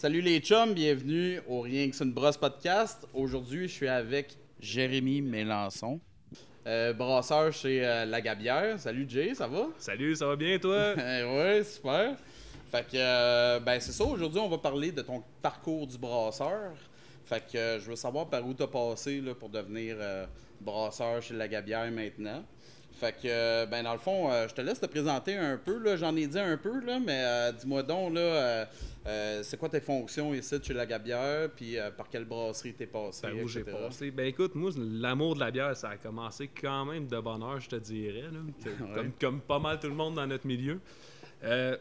Salut les chums, bienvenue au Rien que c'est une brosse podcast. Aujourd'hui, je suis avec Jérémy Mélençon, euh, brasseur chez euh, La Gabière. Salut Jay, ça va? Salut, ça va bien toi? ouais, super. Fait que, euh, ben c'est ça, aujourd'hui, on va parler de ton parcours du brasseur. Fait que je veux savoir par où tu as passé là, pour devenir brasseur chez La Gabière maintenant. Fait que, euh, ben dans le fond, euh, je te laisse te présenter un peu. là. J'en ai dit un peu, là, mais euh, dis-moi donc, là, c'est quoi tes fonctions ici chez La Gabière, puis par quelle brasserie t'es passé, Par où j'ai passé? Ben écoute, moi, l'amour de la bière, ça a commencé quand même de bonne heure, je te dirais. là. Ouais. comme, comme pas mal tout le monde dans notre milieu. Euh,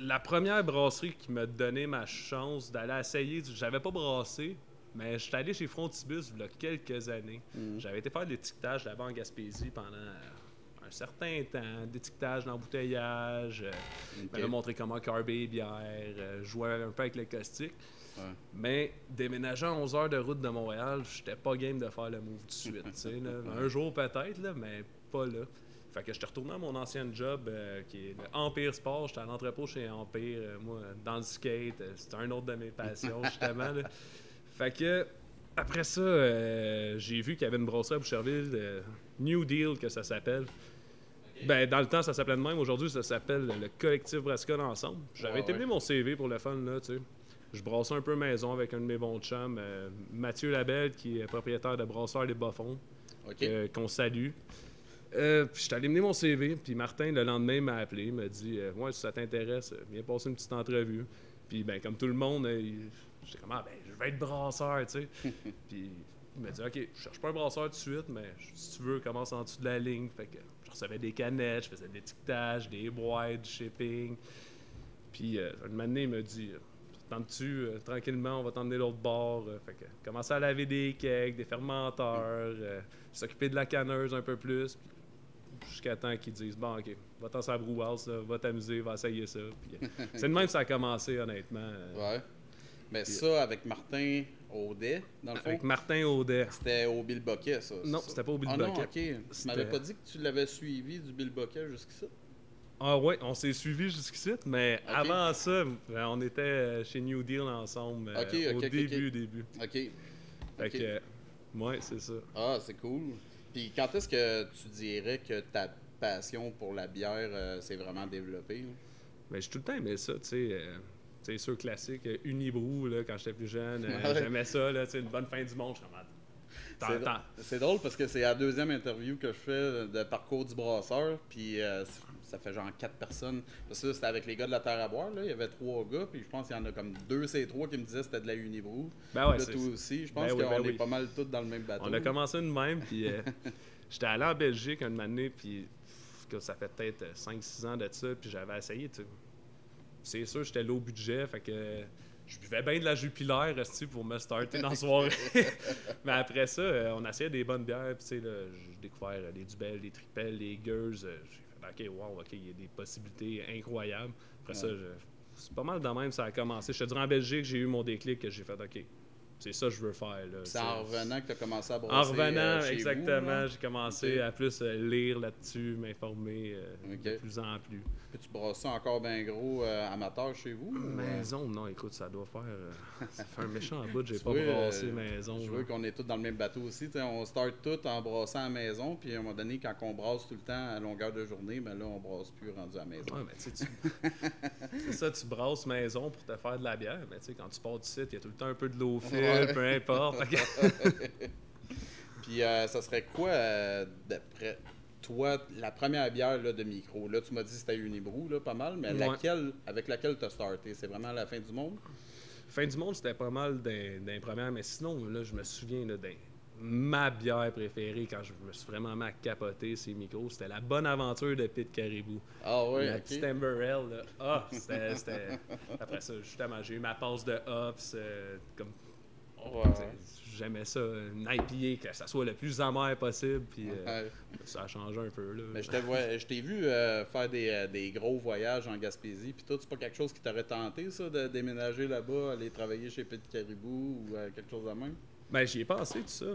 la première brasserie qui m'a donné ma chance d'aller essayer, j'avais pas brassé, mais j'étais allé chez Frontibus il y a quelques années. Mhm. J'avais été faire de l'étiquetage là-bas en Gaspésie pendant un certain temps, d'étiquetage, d'embouteillage. euh, il Ok. m'avait montré comment carber les bières, euh, jouer un peu avec le caustique. Ouais. Mais déménageant 11 heures de route de Montréal, j'étais pas game de faire le move tout de suite. là. Un jour peut-être, là, mais pas là. Fait que j'étais retourné à mon ancien job euh, qui est le Empire Sport. J'étais à l'entrepôt chez Empire, euh, moi, dans le skate. euh, C'était un autre de mes passions, justement. là. Fait que après ça, j'ai vu qu'il y avait une brasserie à Boucherville, New Deal que ça s'appelle. Ben, dans le temps, ça s'appelait de même. Aujourd'hui, ça s'appelle le collectif Brascon Ensemble. J'avais Ouais, été ouais. mon CV pour le fun, là, tu sais. Je brassais un peu maison avec un de mes bons chums, euh, Mathieu Labelle, qui est propriétaire de Brasseur des Bas-Fonds, OK. euh, qu'on salue. Euh, puis j'étais allé mener mon CV, puis Martin, le lendemain, m'a appelé, il m'a dit Ouais, si ça t'intéresse, viens passer une petite entrevue. Puis, ben, comme tout le monde, j'étais comme Ah, ben, je vais être brasseur, tu sais. puis il m'a dit Ok, je cherche pas un brasseur tout de suite, mais si tu veux, commence en dessous de la ligne. Fait que je recevais des canettes, je faisais de l'étiquetage, des boîtes, du shipping. Puis, euh, un moment donné, il m'a dit Tentes-tu, euh, tranquillement, on va t'emmener l'autre bord. Euh, fait que commencer à laver des kegs, des fermenteurs, euh, s'occuper de la canneuse un peu plus. Jusqu'à temps qu'ils disent Bon, ok, va-t'en sur la là, va t'amuser, va essayer ça. Puis, euh, c'est de même que ça a commencé, honnêtement. euh, Ouais. Mais ça, avec Martin Audet, dans le fond, Avec Martin Audet. c'était au Bill Boquet, ça. Non, c'était pas au Bill ah, non, Boquet. OK. Tu m'avais pas dit que tu l'avais suivi du Bill Boquet jusqu'ici? Ah ouais, on s'est suivis jusqu'ici, mais avant ça, ben, on était euh, chez New Deal ensemble euh, au début, ok. début. OK. Fait que, euh, ouais, c'est ça. Ah, c'est cool. Puis quand est-ce que tu dirais que ta passion pour la bière euh, s'est vraiment développée? là? Mais j'ai tout le temps aimé ça, tu sais. euh, c'est sûr classique, euh, Unibrou, là, quand j'étais plus jeune, euh, Ouais. j'aimais ça, là, une bonne fin du monde, je suis ah, C'est drôle parce que c'est la deuxième interview que je fais de parcours du brasseur, puis euh, ça fait genre quatre personnes. Parce que c'était avec les gars de la Terre à boire, là. il y avait trois gars, puis je pense qu'il y en a comme deux, c'est trois qui me disaient que c'était de la Unibrou. Ben ouais, là, toi aussi, je pense Ben oui, qu'on ben est oui. pas mal tous dans le même bateau. On a commencé de même, puis euh, j'étais allé en Belgique un moment donné, puis ça fait peut-être 5-6 ans de ça, puis j'avais essayé, tu. C'est sûr, j'étais low budget, fait que je buvais bien de la jupilaire pour me starter dans la soirée. Mais après ça, euh, on essayait des bonnes bières, puis tu sais, là, j'ai découvert euh, les Dubel, les Tripel, les Gers. euh, j'ai fait, OK, wow, OK, il y a des possibilités incroyables. Après ça, Ouais. c'est pas mal de même, ça a commencé. Je te dirais en Belgique, j'ai eu mon déclic que j'ai fait, OK, c'est ça que je veux faire. C'est en revenant que tu as commencé à brasser. en revenant, euh, chez vous, exactement, j'ai commencé à plus euh, lire là-dessus, m'informer euh, de plus en plus. Puis tu brasses ça encore bien gros euh, amateur chez vous? ou, Maison, non, écoute, ça doit faire. ça fait un méchant bout, j'ai pas euh, maison. Je veux qu'on est tous dans le même bateau aussi. on start tout en brassant à la maison, puis à un moment donné, quand on brasse tout le temps à longueur de journée, ben là, on brasse plus rendu à la maison. Ouais, mais tu sais, tu- c'est ça, tu brasses maison pour te faire de la bière, mais tu sais, quand tu pars du site, il y a tout le temps un peu de l'eau fil, Peu importe. Puis euh, ça serait quoi, euh, d'après toi, la première bière là, de micro? Là, tu m'as dit que c'était Unibrou, là, pas mal, mais Ouais. laquelle, avec laquelle tu as starté? C'est vraiment la fin du monde? Fin du monde, c'était pas mal d'un première, mais sinon, là, je me souviens là, d'un- ma bière préférée quand je me suis vraiment mis à capoter ces micros, c'était la bonne aventure de Pete Caribou. Ah ouais, la petite Amber Ale, là. Ah, c'était- Après ça, justement, j'ai eu ma passe de hops. euh, comme... Ouais, J'aimais ça, une IPA, que ça soit le plus amer possible. Puis euh, Ouais. ça a changé un peu. Là. Mais je te vois- je t'ai vu euh, faire des, euh, des gros voyages en Gaspésie, puis toi, c'est pas quelque chose qui t'aurait tenté, ça, de déménager là-bas, aller travailler chez Petit Caribou ou euh, quelque chose de même? Ben, j'y ai pensé, tout ça.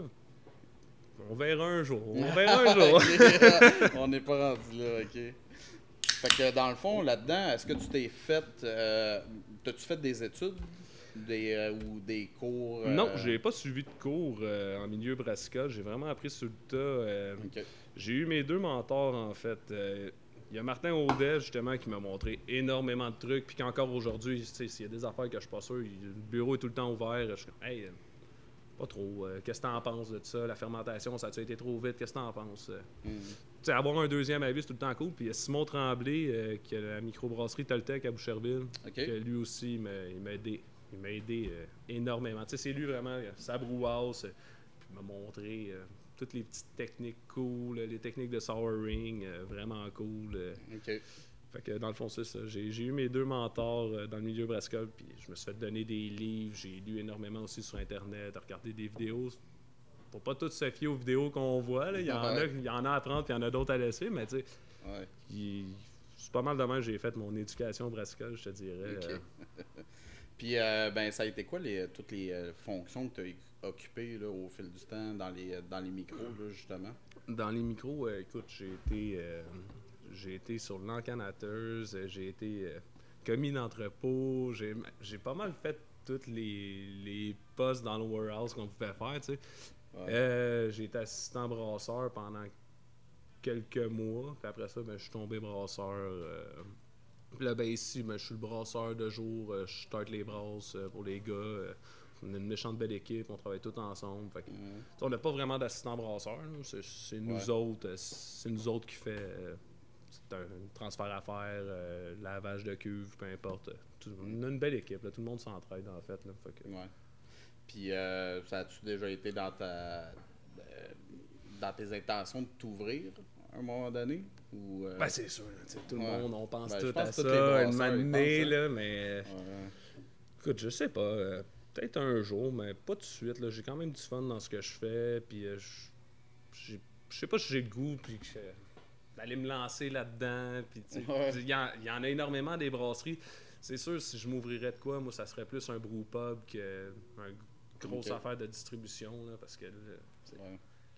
On verra un jour. On verra un jour. On n'est pas rendu là, ok. Fait que dans le fond, là-dedans, est-ce que tu t'es fait. T'as-tu fait des études? Des, euh, ou des cours? euh, Non, j'ai pas suivi de cours euh, en milieu brassicole. J'ai vraiment appris sur le tas. euh. J'ai eu mes deux mentors, en fait. Il y a Martin Audet, justement, qui m'a montré énormément de trucs. Puis qu'encore aujourd'hui, s'il y a des affaires que je suis pas sûr, il- le bureau est tout le temps ouvert. Je suis comme, hey, pas trop. euh, Qu'est-ce que t'en penses de ça? La fermentation, ça a été trop vite? Qu'est-ce que t'en penses? Euh, Mhm. Tu sais, avoir un deuxième avis, c'est tout le temps cool. Puis il y a Simon Tremblay, euh, qui a la microbrasserie Toltec à Boucherville, Ok. que lui aussi, il m'a aidé. Il m'a aidé euh, énormément. Tu sais, c'est lui vraiment, euh, sa brouhasse, puis il m'a montré euh, toutes les petites techniques cool, les techniques de souring, vraiment cool. euh. Ok. Fait que dans le fond, c'est ça. J'ai eu mes deux mentors dans le milieu brassicole, puis je me suis fait donner des livres. J'ai lu énormément aussi sur Internet, regardé des vidéos. Faut pas tout se fier aux vidéos qu'on voit. là. Il, y en a, il y en a à prendre, puis il y en a d'autres à laisser, mais tu sais, Ouais. c'est pas mal de même que j'ai fait mon éducation brassicole, je te dirais. Euh, Puis, euh, ben, ça a été quoi les, toutes les euh, fonctions que tu as occupées là, au fil du temps dans les, dans les micros, là, justement? Dans les micros, euh, écoute, j'ai été, euh, j'ai été sur l'encanateuse, euh, j'ai été euh, commis d'entrepôt, j'ai, j'ai pas mal fait tous les, les postes dans le warehouse qu'on pouvait faire, tu sais. Ouais. Euh, j'ai été assistant brasseur pendant quelques mois, puis après ça, ben, je suis tombé brasseur. Là, ben, ici, ben, je suis le brasseur de jour, euh, je start les brasses euh, pour les gars. euh, on est une méchante belle équipe, on travaille tous ensemble. Fait que, tu sais, on n'a pas vraiment d'assistant brasseur. C'est, nous Ouais. autres. C'est nous autres qui fait euh, un transfert à faire, euh, lavage de cuve, peu importe. Tout- on a une belle équipe. là. Tout le monde s'entraide en fait. Là. Fait que- Ouais. Puis, euh, ça a-tu déjà été dans ta dans tes intentions de t'ouvrir? Un moment donné? Ou, euh, Ben, c'est sûr. là, tout le Ouais. monde, on pense Ben, tout à ça. brasseurs, Une pensent, hein. là, mais. ouais. Écoute, je sais pas. euh, Peut-être un jour, mais pas tout de suite. là. J'ai quand même du fun dans ce que je fais. Puis euh, je sais pas si j'ai le goût puis d'aller me lancer là-dedans. Puis tu sais, Ouais. il y, y en a énormément des brasseries. C'est sûr, si je m'ouvrirais de quoi, moi, ça serait plus un brew pub que une grosse affaire de distribution. Là, parce que là,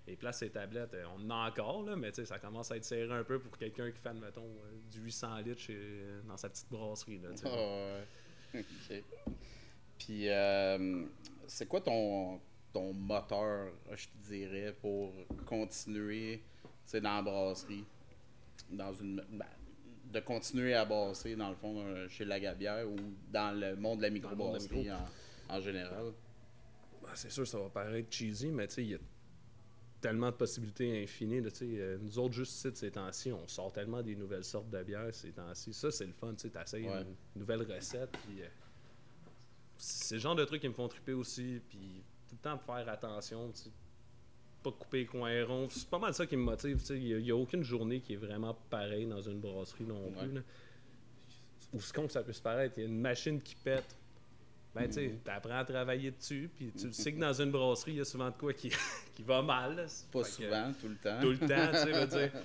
tu sais, Ouais. les places et tablettes, euh, on en a encore, là, mais ça commence à être serré un peu pour quelqu'un qui fait, mettons, du 800 litres chez- dans sa petite brasserie. Là. Ok. Puis, euh, c'est quoi ton, ton moteur, je te dirais, pour continuer dans la brasserie? Dans une, ben, de continuer à brasser, dans le fond, euh, chez la Gabière ou dans le monde de la microbrasserie en, en général? Ben, c'est sûr, ça va paraître cheesy, mais tu sais, il y a tellement de possibilités infinies. là, euh, nous autres, juste ici, ces temps-ci, on sort tellement des nouvelles sortes de bières ces temps-ci. Ça, c'est le fun. Tu essayes Ouais. une nouvelle recette. Puis, euh, c'est le genre de trucs qui me font triper aussi. Puis, tout le temps faire attention. Pas couper les coins ronds. C'est pas mal ça qui me motive. Il n'y a, aucune journée qui est vraiment pareille dans une brasserie non Ouais. plus. là. Ou ce qu'on ça peut se paraître, il y a une machine qui pète. Ben, tu sais, t'apprends à travailler dessus, puis tu sais que dans une brasserie, il y a souvent de quoi qui, qui va mal. là. Pas Fait que, souvent, tout le temps. Tout le temps, tu sais, veux dire.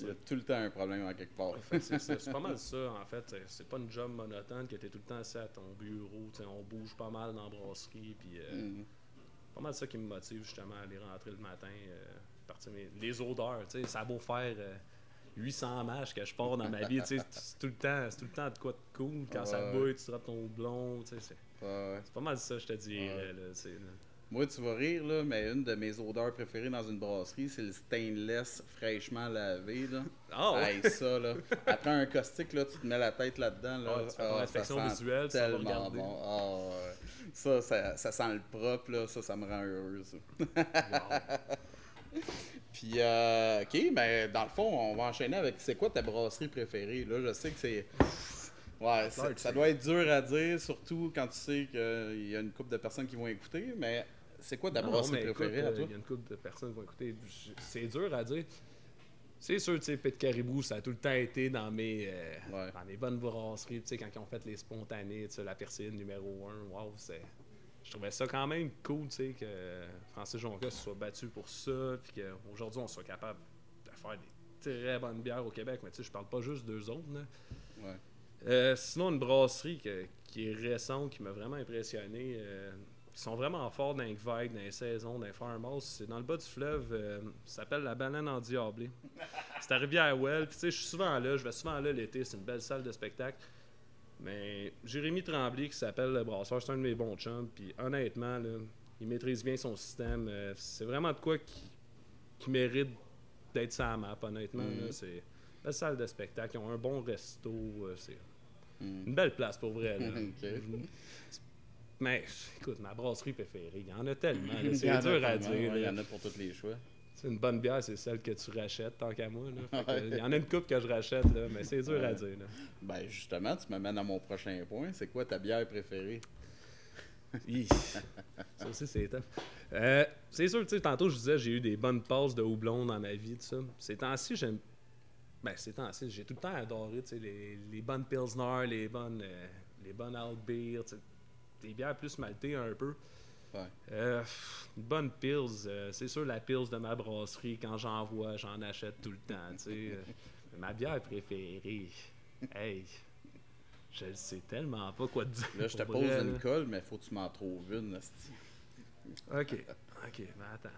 Il y a tout le temps un problème en quelque part. C'est pas mal ça, en fait. C'est- pas une job monotone que t'es tout le temps assis à ton bureau. tu On bouge pas mal dans la brasserie, puis euh, Mhm. pas mal ça qui me motive justement à aller rentrer le matin, euh, partir les odeurs, tu sais, ça a beau faire euh, 800 matchs que je pars dans ma vie, tu c'est tout le temps, tout le temps de quoi de cool. Quand ça bouille, tu drops ton blond, tu sais, Ouais. c'est pas mal ça, je te dirais. Ouais. là, c'est- là. Moi, tu vas rire, là, mais une de mes odeurs préférées dans une brasserie, c'est le stainless fraîchement lavé. Là. Ah. Hey, ça, là. Après un caustique, là, tu te mets la tête là-dedans. Là, Ouais, tu fais ton inspection ça sent visuelle, tu tellement regarder. bon. Ça, ça, ça sent le propre, là. Ça, ça me rend. Wow. Puis, euh, OK, ben, dans le fond, on va enchaîner avec c'est quoi ta brasserie préférée? Là, je sais que c'est. Ouais, ça, Clark, ça c'est- doit être dur à dire, surtout quand tu sais qu'il y a une couple de personnes qui vont écouter, mais c'est quoi ta écoute, préférée à euh, toi? Il y a une couple de personnes qui vont écouter. C'est dur à dire. C'est sûr, tu sais, Pit Caribou, ça a tout le temps été dans mes, euh, Ouais. dans mes bonnes brasseries. Tu sais, quand ils ont fait les spontanés, tu sais, la persille numéro 1, wow, c'est. Je trouvais ça quand même cool, tu sais, que Francis Jonca se soit battu pour ça, puis qu'aujourd'hui, on soit capable de faire des très bonnes bières au Québec. Mais tu sais, je parle pas juste d'eux autres, là. Ouais. Euh, sinon, une brasserie que- qui est récente, qui m'a vraiment impressionné. euh, ils sont vraiment forts dans les vagues, dans les saisons, dans les farmhouse. C'est dans le bas du fleuve. euh, ça s'appelle la banane en diablé. C'est à Well. Puis tu sais, je suis souvent là. Je vais souvent là l'été. C'est une belle salle de spectacle. Mais Jérémy Tremblay, qui s'appelle le brasseur, c'est un de mes bons chums. Puis honnêtement, là, il maîtrise bien son système. Euh, c'est vraiment de quoi qui, qui mérite d'être sa map, honnêtement. C'est salle de spectacle. Ils ont un bon resto. euh, c'est Hmm. une belle place pour vrai. là. Mais écoute, ma brasserie préférée, il y en a tellement. C'est dur à dire. Il y en a pour tous les choix. C'est une bonne bière, c'est celle que tu rachètes, tant qu'à moi. Il y en a une coupe que je rachète, là, mais c'est dur à dire. Là. Ben justement, tu m'amènes à mon prochain point. C'est quoi ta bière préférée? Ça aussi, c'est tough. Euh, c'est sûr, tu sais, tantôt, je disais, j'ai eu des bonnes passes de houblon dans ma vie, tout ça. Ces temps-ci, j'aime. Ben, ces temps-ci, j'ai tout le temps adoré, les, les bonnes Pilsner, les bonnes, euh, les bonnes Alt Beer, des bières plus maltées un peu. Ouais. Euh, une bonne Pils, euh, c'est sûr, la Pils de ma brasserie, quand j'en vois, j'en achète tout le temps. Euh, ma bière préférée, hey, je ne sais tellement pas quoi te dire. Là, je te pose vrai, une là. colle, mais faut que tu m'en trouves une. Ok, ok, mais attends.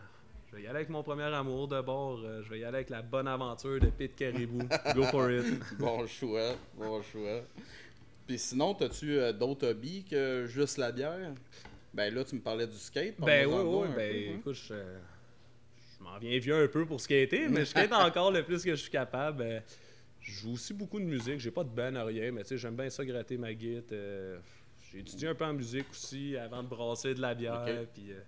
Je vais y aller avec mon premier amour de bord. euh, je vais y aller avec la bonne aventure de Pete Caribou. Go for it. Bon choix, bon choix. Puis sinon, as-tu euh, d'autres hobbies que juste la bière? Ben là, tu me parlais du skate. Ben oui, oui, ben peu, hein. écoute, je, je m'en viens vieux un peu pour skater, mais je skate encore le plus que je suis capable. Euh, Je joue aussi beaucoup de musique. J'ai pas de band à rien, mais tu sais, j'aime bien ça gratter ma guitare. J'ai étudié un peu en musique aussi avant de brasser de la bière. Puis euh,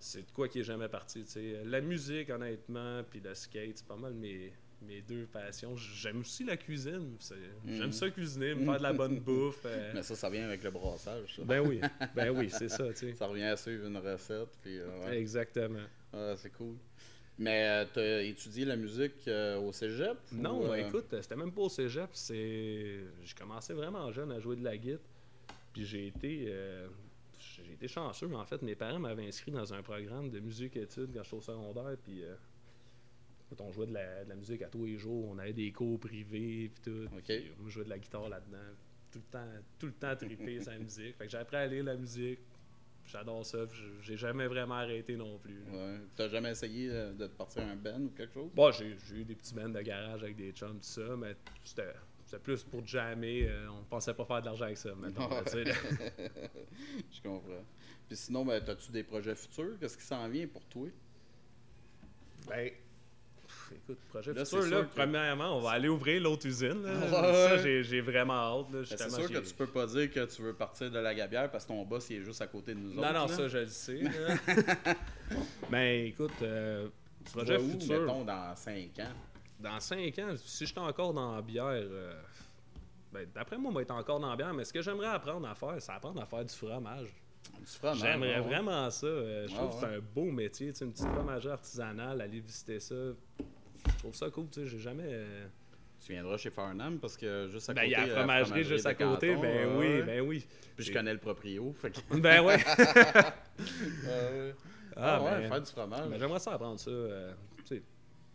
C'est de quoi qui est jamais parti. tu sais. La musique, honnêtement, puis le skate, c'est pas mal mes, mes deux passions. J'aime aussi la cuisine. c'est- J'aime ça cuisiner, me faire de la bonne bouffe. euh. Mais ça, ça vient avec le brassage. Ça, Ben oui, ben oui, c'est ça, tu sais. ça revient à suivre une recette. Puis, euh, ouais. Exactement. Ah, c'est cool. Mais tu as étudié la musique euh, au cégep? ou, Non, euh, écoute, c'était même pas au cégep. C'est... J'ai commencé vraiment jeune à jouer de la guitare. Puis j'ai été, euh, j'ai été chanceux. En fait, mes parents m'avaient inscrit dans un programme de musique-études quand j'étais au secondaire. Puis euh, on jouait de la, de la musique à tous les jours. On avait des cours privés. Puis tout. Moi, je jouais de la guitare là-dedans. Tout le temps, tout le temps trippé sa musique. Fait que j'ai appris à lire la musique. J'adore ça. J'ai jamais vraiment arrêté non plus. Ouais. T'as jamais essayé euh, de te partir un band ou quelque chose? Bon, j'ai j'ai eu des petits bands de garage avec des chums, tout ça, mais c'était c'était plus pour jammer. euh, on pensait pas faire de l'argent avec ça, là. Je comprends. Puis sinon, ben, as-tu des projets futurs? Qu'est-ce qui s'en vient pour toi? Ben, pff, écoute, projet Là, futur, là, que- premièrement, on va aller ouvrir l'autre usine. là. Ouais, Ça, j'ai- vraiment hâte. Ben, c'est sûr que tu peux pas dire que tu veux partir de la Gabière parce que ton boss il est juste à côté de nous Non, autres. non, là. ça, je le sais. là. ben, écoute, euh, projet futur? mettons, dans 5 ans? Dans 5 ans, si j'étais encore dans la bière, euh, ben, d'après moi, on va être encore dans la bière, mais ce que j'aimerais apprendre à faire, c'est apprendre à faire du fromage. Du fromage. J'aimerais ouais. vraiment ça. euh, je Ouais, trouve que c'est un beau métier. Une petite fromagerie artisanale, aller visiter ça. Je trouve ça cool. tu sais, J'ai jamais. euh, Tu viendras chez Farnham parce que juste à Ben, côté. il y a la fromagerie juste à côté. Canton, Ben oui, ben oui. Puis je connais le proprio. Fait que... Ben ouais. Ah, Ah, ouais, ben, faire du fromage. ben, J'aimerais ça apprendre ça.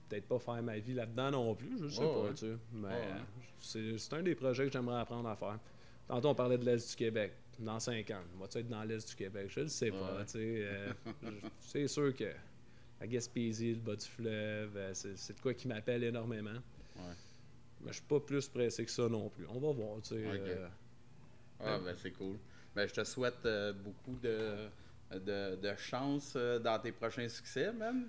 Peut-être pas faire ma vie là-dedans non plus, je sais pas. ouais. tu sais, Mais ouais. c'est un des projets que j'aimerais apprendre à faire. Tantôt, on parlait de l'Est du Québec. Dans 5 ans, va-tu être dans l'Est du Québec? Je le sais pas. Ouais. tu sais, euh, c'est sûr que la Gaspésie, le bas du fleuve, euh, c'est de quoi qui m'appelle énormément. Mais je suis pas plus pressé que ça non plus. On va voir. tu sais, euh, Ah, ben c'est cool. Ben, je te souhaite euh, beaucoup de, de, de chance dans tes prochains succès, même.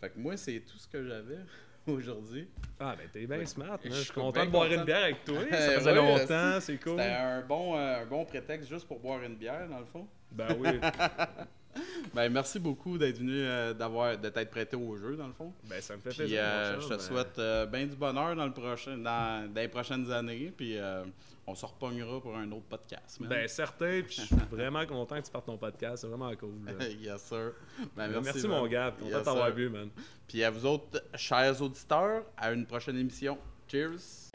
Fait que moi, c'est tout ce que j'avais aujourd'hui. Ah, ben t'es bien smart. Je suis content de boire content. une bière avec toi. Ça faisait longtemps, c'est cool. C'était un bon, euh, un bon prétexte juste pour boire une bière, dans le fond. Ben oui. Ben, merci beaucoup d'être venu, euh, d'avoir, de t'être prêté au jeu, dans le fond. ben ça me fait Puis plaisir. euh, je te euh, souhaite euh, bien du bonheur dans, le prochain, dans, dans les prochaines années. Puis euh, on se repognera pour un autre podcast. man. Ben certain, puis je suis vraiment content que tu partes ton podcast, c'est vraiment cool. yes, sir. Ben, merci, merci, mon gars, content Yes, t'avoir vu, man. Puis à vous autres, chers auditeurs, à une prochaine émission. Cheers!